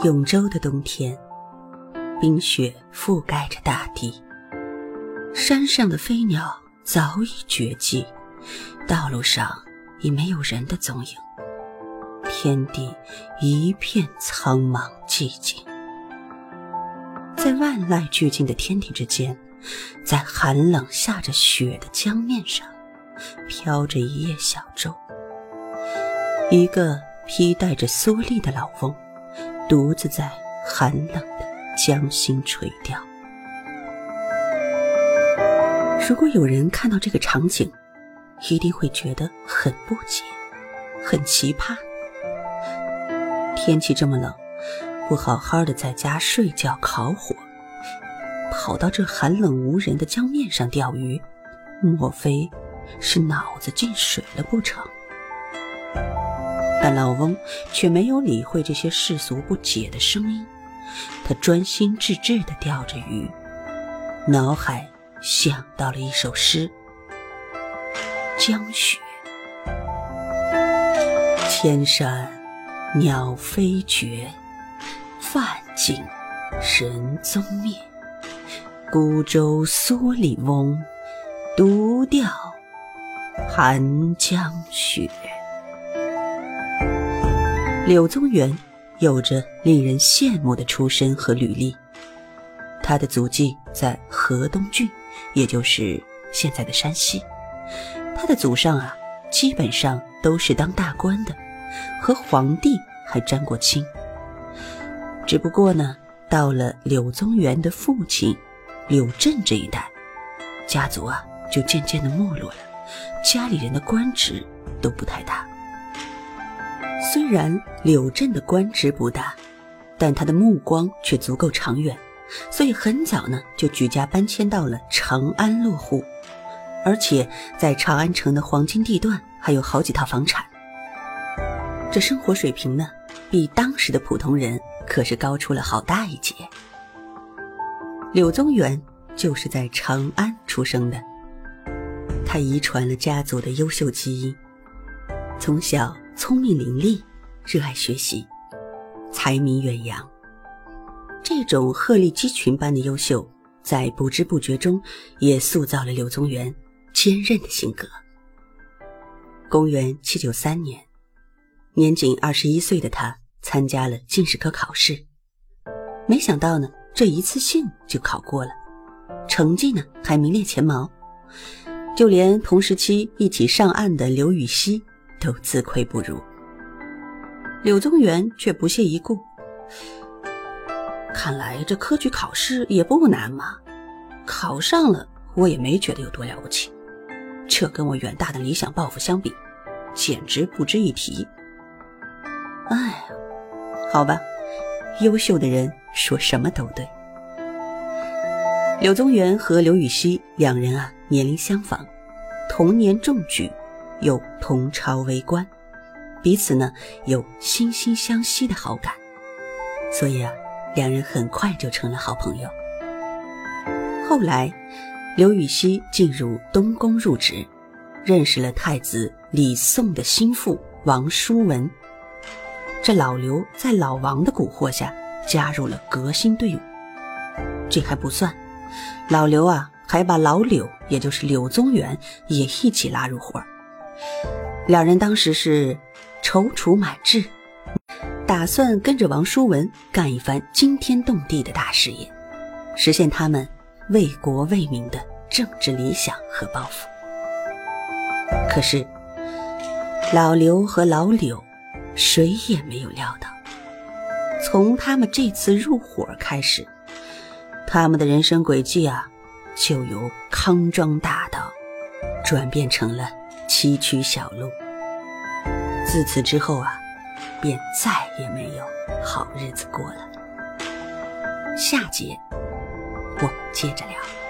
永州的冬天，冰雪覆盖着大地，山上的飞鸟早已绝迹，道路上已没有人的踪影，天地一片苍茫寂静。在万籁俱静的天地之间，在寒冷下着雪的江面上，飘着一叶小舟。一个披戴着蓑笠的老翁，独自在寒冷的江心垂钓。如果有人看到这个场景，一定会觉得很不解，很奇葩。天气这么冷。不好好的在家睡觉烤火，跑到这寒冷无人的江面上钓鱼，莫非是脑子进水了不成？但老翁却没有理会这些世俗不解的声音，他专心致志的钓着鱼，脑海想到了一首诗：江雪，千山鸟飞绝。范景人踪灭，孤舟蓑笠翁，独钓寒江雪。柳宗元有着令人羡慕的出身和履历，他的祖籍在河东郡，也就是现在的山西。他的祖上啊，基本上都是当大官的，和皇帝还沾过亲。只不过呢，到了柳宗元的父亲柳镇这一代，家族啊就渐渐的没落了，家里人的官职都不太大。虽然柳镇的官职不大，但他的目光却足够长远，所以很早呢就举家搬迁到了长安落户，而且在长安城的黄金地段还有好几套房产。这生活水平呢，比当时的普通人。可是高出了好大一截。柳宗元就是在长安出生的，他遗传了家族的优秀基因，从小聪明伶俐，热爱学习，才名远扬。这种鹤立鸡群般的优秀，在不知不觉中也塑造了柳宗元坚韧的性格。公元七九三年，年仅二十一岁的他。参加了进士科考试，没想到呢，这一次性就考过了，成绩呢还名列前茅，就连同时期一起上岸的刘禹锡都自愧不如。柳宗元却不屑一顾，看来这科举考试也不难嘛，考上了我也没觉得有多了不起，这跟我远大的理想抱负相比，简直不值一提。哎。好吧，优秀的人说什么都对。柳宗元和刘禹锡两人啊，年龄相仿，同年中举，又同朝为官，彼此呢有惺惺相惜的好感，所以啊，两人很快就成了好朋友。后来，刘禹锡进入东宫入职，认识了太子李诵的心腹王叔文。这老刘在老王的蛊惑下加入了革新队伍，这还不算，老刘啊还把老柳，也就是柳宗元也一起拉入伙两人当时是踌躇满志，打算跟着王叔文干一番惊天动地的大事业，实现他们为国为民的政治理想和抱负。可是，老刘和老柳。谁也没有料到，从他们这次入伙开始，他们的人生轨迹啊，就由康庄大道转变成了崎岖小路。自此之后啊，便再也没有好日子过了。下节我们接着聊。